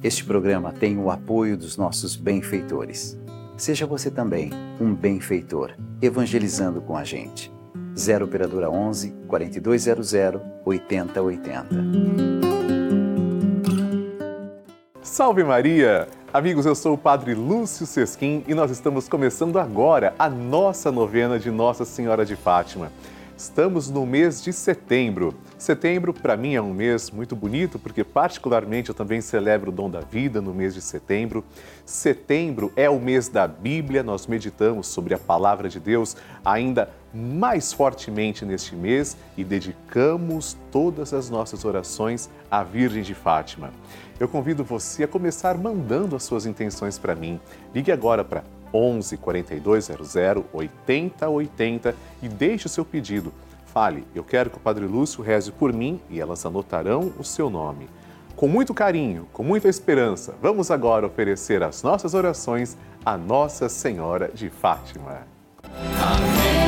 Este programa tem o apoio dos nossos benfeitores. Seja você também um benfeitor, evangelizando com a gente. 0 Operadora 11 4200 8080. Salve Maria! Amigos, eu sou o Padre Lúcio Sesquim e nós estamos começando agora a nossa novena de Nossa Senhora de Fátima. Estamos no mês de setembro. Setembro, para mim, é um mês muito bonito, porque, particularmente, eu também celebro o dom da vida no mês de setembro. Setembro é o mês da Bíblia, nós meditamos sobre a palavra de Deus ainda mais fortemente neste mês e dedicamos todas as nossas orações à Virgem de Fátima. Eu convido você a começar mandando as suas intenções para mim. Ligue agora para 11 4200 8080 e deixe o seu pedido. Fale, eu quero que o Padre Lúcio reze por mim e elas anotarão o seu nome. Com muito carinho, com muita esperança, vamos agora oferecer as nossas orações à Nossa Senhora de Fátima. Amém,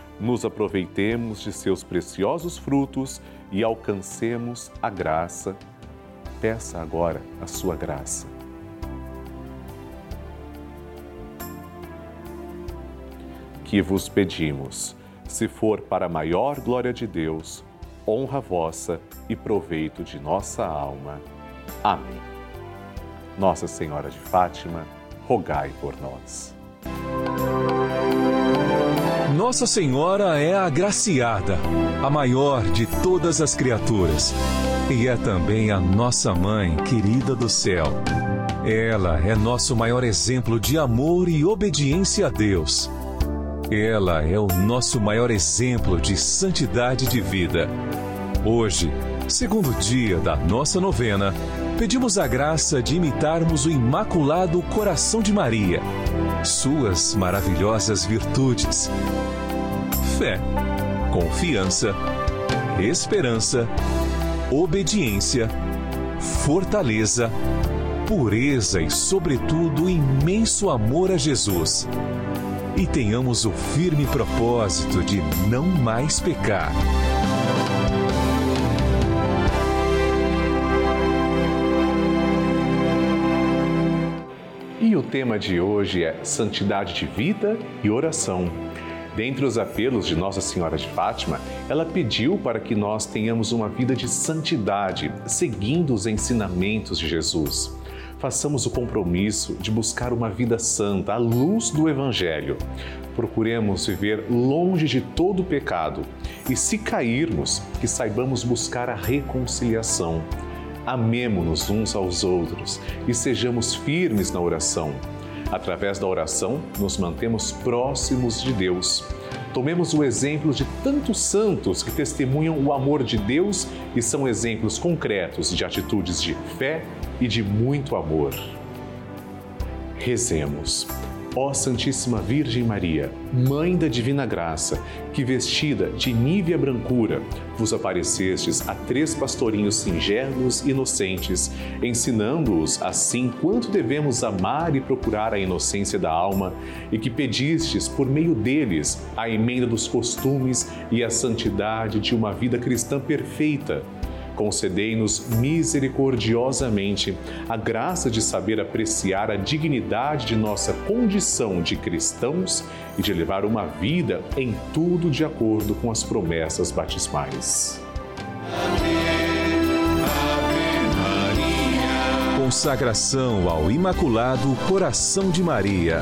nos aproveitemos de seus preciosos frutos e alcancemos a graça. Peça agora a sua graça. Que vos pedimos, se for para a maior glória de Deus, honra vossa e proveito de nossa alma. Amém. Nossa Senhora de Fátima, rogai por nós. Nossa Senhora é a agraciada, a maior de todas as criaturas, e é também a nossa mãe querida do céu. Ela é nosso maior exemplo de amor e obediência a Deus. Ela é o nosso maior exemplo de santidade de vida. Hoje, segundo dia da nossa novena, pedimos a graça de imitarmos o Imaculado Coração de Maria, suas maravilhosas virtudes. Fé, confiança, esperança, obediência, fortaleza, pureza e, sobretudo, imenso amor a Jesus. E tenhamos o firme propósito de não mais pecar. E o tema de hoje é Santidade de Vida e Oração. Dentre os apelos de Nossa Senhora de Fátima, ela pediu para que nós tenhamos uma vida de santidade, seguindo os ensinamentos de Jesus façamos o compromisso de buscar uma vida santa à luz do Evangelho. Procuremos viver longe de todo pecado e, se cairmos, que saibamos buscar a reconciliação. Amemo-nos uns aos outros e sejamos firmes na oração. Através da oração, nos mantemos próximos de Deus. Tomemos o exemplo de tantos santos que testemunham o amor de Deus e são exemplos concretos de atitudes de fé e de muito amor. Rezemos. Ó Santíssima Virgem Maria, Mãe da Divina Graça, que vestida de nívea brancura, vos aparecestes a três pastorinhos singelos e inocentes, ensinando-os assim quanto devemos amar e procurar a inocência da alma, e que pedistes por meio deles a emenda dos costumes e a santidade de uma vida cristã perfeita concedei-nos misericordiosamente a graça de saber apreciar a dignidade de nossa condição de cristãos e de levar uma vida em tudo de acordo com as promessas batismais. Consagração ao Imaculado Coração de Maria.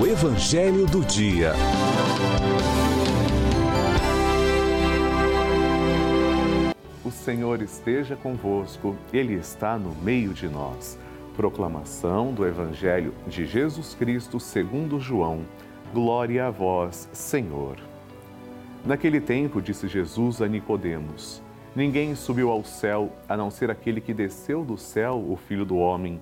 O Evangelho do Dia. O Senhor esteja convosco, Ele está no meio de nós. Proclamação do Evangelho de Jesus Cristo segundo João. Glória a vós, Senhor. Naquele tempo disse Jesus a Nicodemos: Ninguém subiu ao céu a não ser aquele que desceu do céu, o Filho do homem.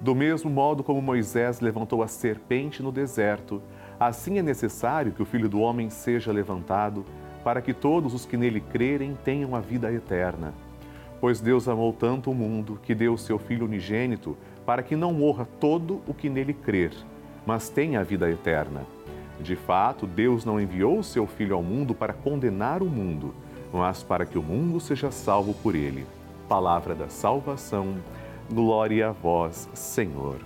Do mesmo modo como Moisés levantou a serpente no deserto, assim é necessário que o Filho do homem seja levantado, para que todos os que nele crerem tenham a vida eterna. Pois Deus amou tanto o mundo que deu o seu Filho unigênito, para que não morra todo o que nele crer, mas tenha a vida eterna. De fato, Deus não enviou o seu Filho ao mundo para condenar o mundo, mas para que o mundo seja salvo por ele. Palavra da salvação. Glória a vós, Senhor.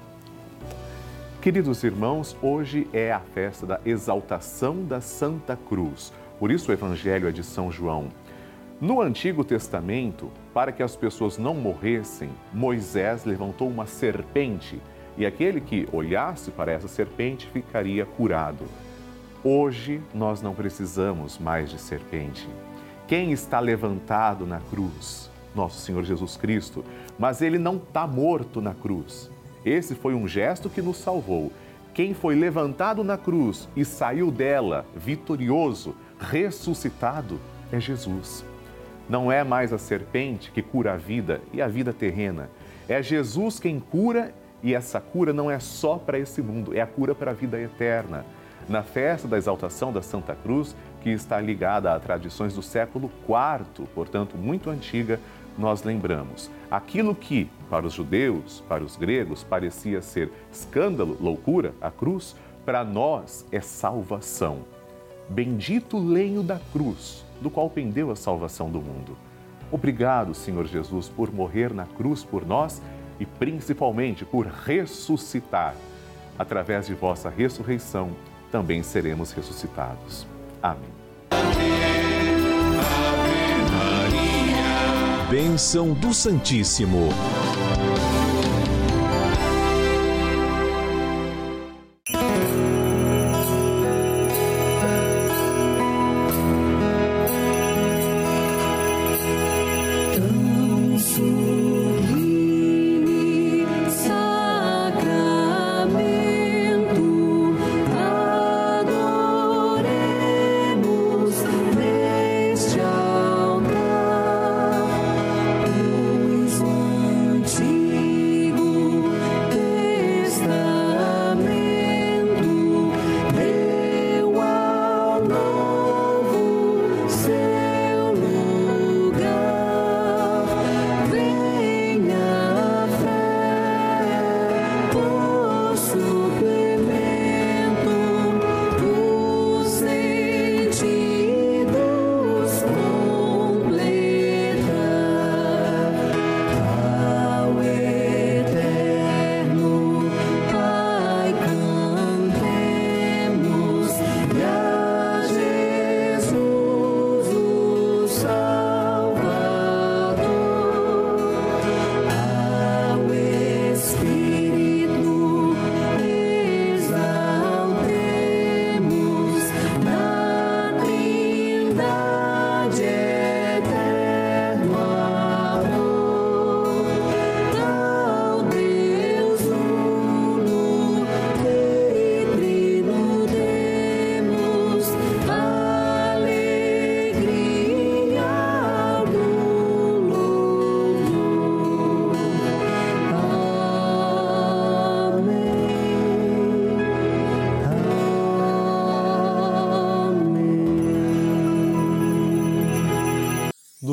Queridos irmãos, hoje é a festa da exaltação da Santa Cruz. Por isso o Evangelho é de São João. No Antigo Testamento, para que as pessoas não morressem, Moisés levantou uma serpente e aquele que olhasse para essa serpente ficaria curado. Hoje nós não precisamos mais de serpente. Quem está levantado na cruz? Nosso Senhor Jesus Cristo, mas ele não está morto na cruz. Esse foi um gesto que nos salvou. Quem foi levantado na cruz e saiu dela vitorioso, ressuscitado, é Jesus. Não é mais a serpente que cura a vida e a vida terrena. É Jesus quem cura e essa cura não é só para esse mundo, é a cura para a vida eterna. Na festa da exaltação da Santa Cruz, que está ligada a tradições do século IV, portanto muito antiga, nós lembramos aquilo que para os judeus, para os gregos, parecia ser escândalo, loucura, a cruz, para nós é salvação. Bendito lenho da cruz, do qual pendeu a salvação do mundo. Obrigado, Senhor Jesus, por morrer na cruz por nós e principalmente por ressuscitar. Através de vossa ressurreição, também seremos ressuscitados. Amém. Bênção do Santíssimo.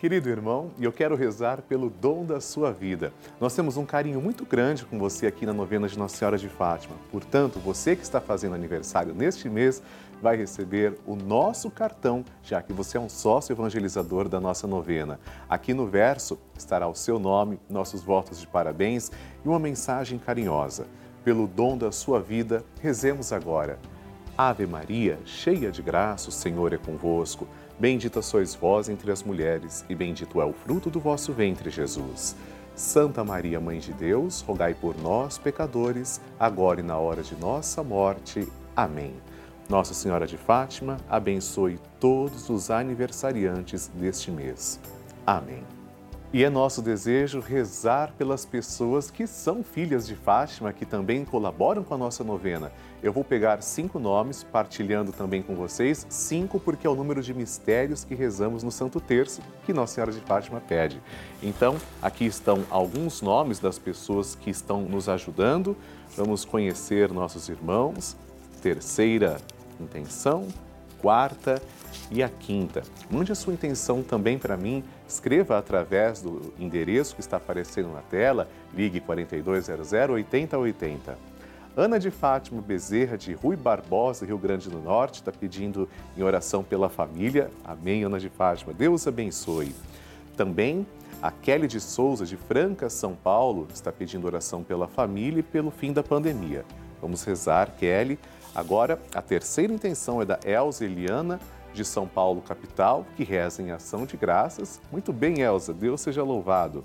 Querido irmão, eu quero rezar pelo dom da sua vida. Nós temos um carinho muito grande com você aqui na novena de Nossa Senhora de Fátima. Portanto, você que está fazendo aniversário neste mês vai receber o nosso cartão, já que você é um sócio evangelizador da nossa novena. Aqui no verso estará o seu nome, nossos votos de parabéns e uma mensagem carinhosa. Pelo dom da sua vida, rezemos agora. Ave Maria, cheia de graça, o Senhor é convosco. Bendita sois vós entre as mulheres, e bendito é o fruto do vosso ventre, Jesus. Santa Maria, Mãe de Deus, rogai por nós, pecadores, agora e na hora de nossa morte. Amém. Nossa Senhora de Fátima, abençoe todos os aniversariantes deste mês. Amém. E é nosso desejo rezar pelas pessoas que são filhas de Fátima, que também colaboram com a nossa novena. Eu vou pegar cinco nomes, partilhando também com vocês, cinco porque é o número de mistérios que rezamos no Santo Terço, que Nossa Senhora de Fátima pede. Então, aqui estão alguns nomes das pessoas que estão nos ajudando. Vamos conhecer nossos irmãos. Terceira intenção, quarta e a quinta. Mande a sua intenção também para mim, escreva através do endereço que está aparecendo na tela, ligue 4200 8080. Ana de Fátima Bezerra, de Rui Barbosa, Rio Grande do Norte, está pedindo em oração pela família. Amém, Ana de Fátima. Deus abençoe. Também a Kelly de Souza, de Franca, São Paulo, está pedindo oração pela família e pelo fim da pandemia. Vamos rezar, Kelly. Agora, a terceira intenção é da Elza Eliana, de São Paulo, capital, que reza em ação de graças. Muito bem, Elza, Deus seja louvado.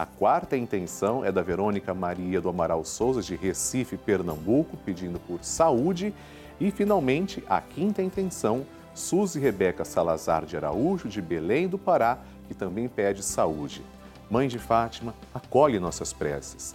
A quarta intenção é da Verônica Maria do Amaral Souza, de Recife, Pernambuco, pedindo por saúde. E, finalmente, a quinta intenção, Suzy Rebeca Salazar de Araújo, de Belém do Pará, que também pede saúde. Mãe de Fátima, acolhe nossas preces.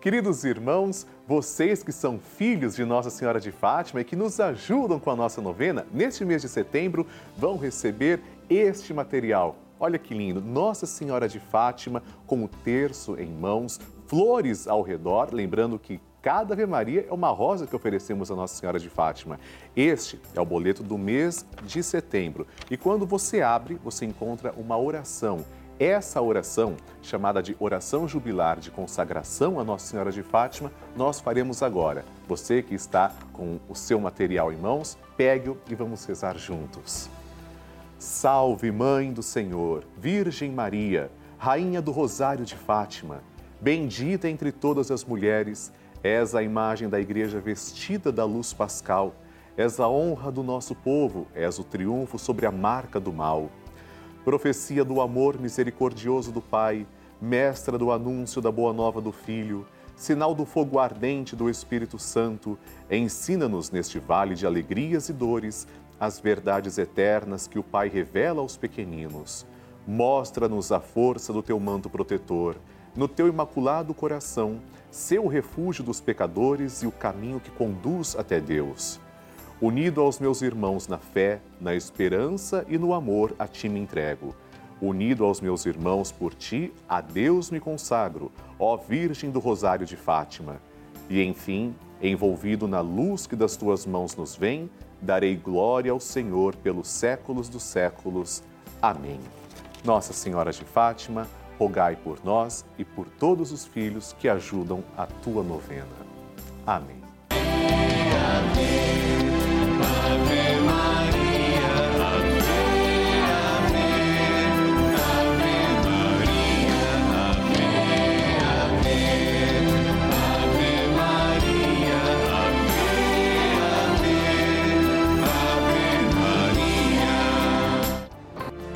Queridos irmãos, vocês que são filhos de Nossa Senhora de Fátima e que nos ajudam com a nossa novena, neste mês de setembro vão receber este material. Olha que lindo! Nossa Senhora de Fátima com o terço em mãos, flores ao redor, lembrando que cada Ave Maria é uma rosa que oferecemos a Nossa Senhora de Fátima. Este é o boleto do mês de setembro. E quando você abre, você encontra uma oração essa oração, chamada de oração jubilar de consagração a Nossa Senhora de Fátima, nós faremos agora. Você que está com o seu material em mãos, pegue-o e vamos rezar juntos. Salve, Mãe do Senhor, Virgem Maria, Rainha do Rosário de Fátima, bendita entre todas as mulheres, és a imagem da Igreja vestida da luz pascal, és a honra do nosso povo, és o triunfo sobre a marca do mal profecia do amor misericordioso do Pai, mestra do anúncio da boa nova do Filho, sinal do fogo ardente do Espírito Santo, ensina-nos neste vale de alegrias e dores as verdades eternas que o Pai revela aos pequeninos. Mostra-nos a força do teu manto protetor, no teu imaculado coração, seu refúgio dos pecadores e o caminho que conduz até Deus. Unido aos meus irmãos na fé, na esperança e no amor, a ti me entrego. Unido aos meus irmãos por ti, a Deus me consagro, ó Virgem do Rosário de Fátima. E enfim, envolvido na luz que das tuas mãos nos vem, darei glória ao Senhor pelos séculos dos séculos. Amém. Nossa Senhora de Fátima, rogai por nós e por todos os filhos que ajudam a tua novena. Amém. Amém.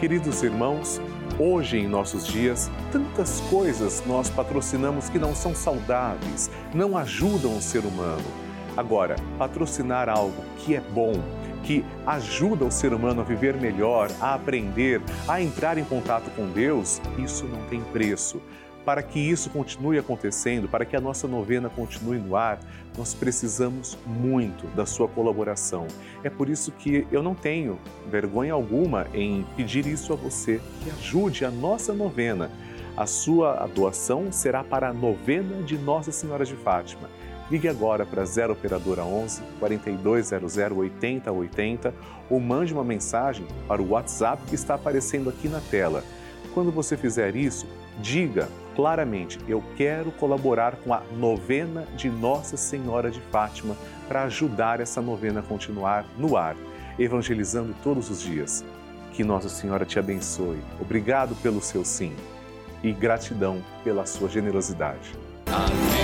Queridos irmãos, hoje em nossos dias, tantas coisas nós patrocinamos que não são saudáveis, não ajudam o ser humano. Agora, patrocinar algo que é bom, que ajuda o ser humano a viver melhor, a aprender, a entrar em contato com Deus, isso não tem preço. Para que isso continue acontecendo, para que a nossa novena continue no ar, nós precisamos muito da sua colaboração. É por isso que eu não tenho vergonha alguma em pedir isso a você, que ajude a nossa novena. A sua doação será para a novena de Nossa Senhora de Fátima. Ligue agora para 0 Operadora 11 4200 8080 ou mande uma mensagem para o WhatsApp que está aparecendo aqui na tela. Quando você fizer isso, diga claramente: Eu quero colaborar com a novena de Nossa Senhora de Fátima para ajudar essa novena a continuar no ar, evangelizando todos os dias. Que Nossa Senhora te abençoe. Obrigado pelo seu sim e gratidão pela sua generosidade. Amém,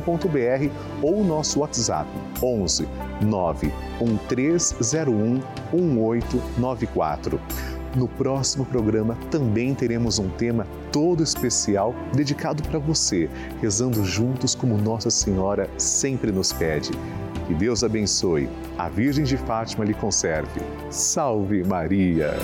pelavida.redevida.com.br ou o nosso WhatsApp 11 91301 1894. No próximo programa também teremos um tema todo especial dedicado para você, rezando juntos como Nossa Senhora sempre nos pede. Que Deus abençoe, a Virgem de Fátima lhe conserve. Salve Maria!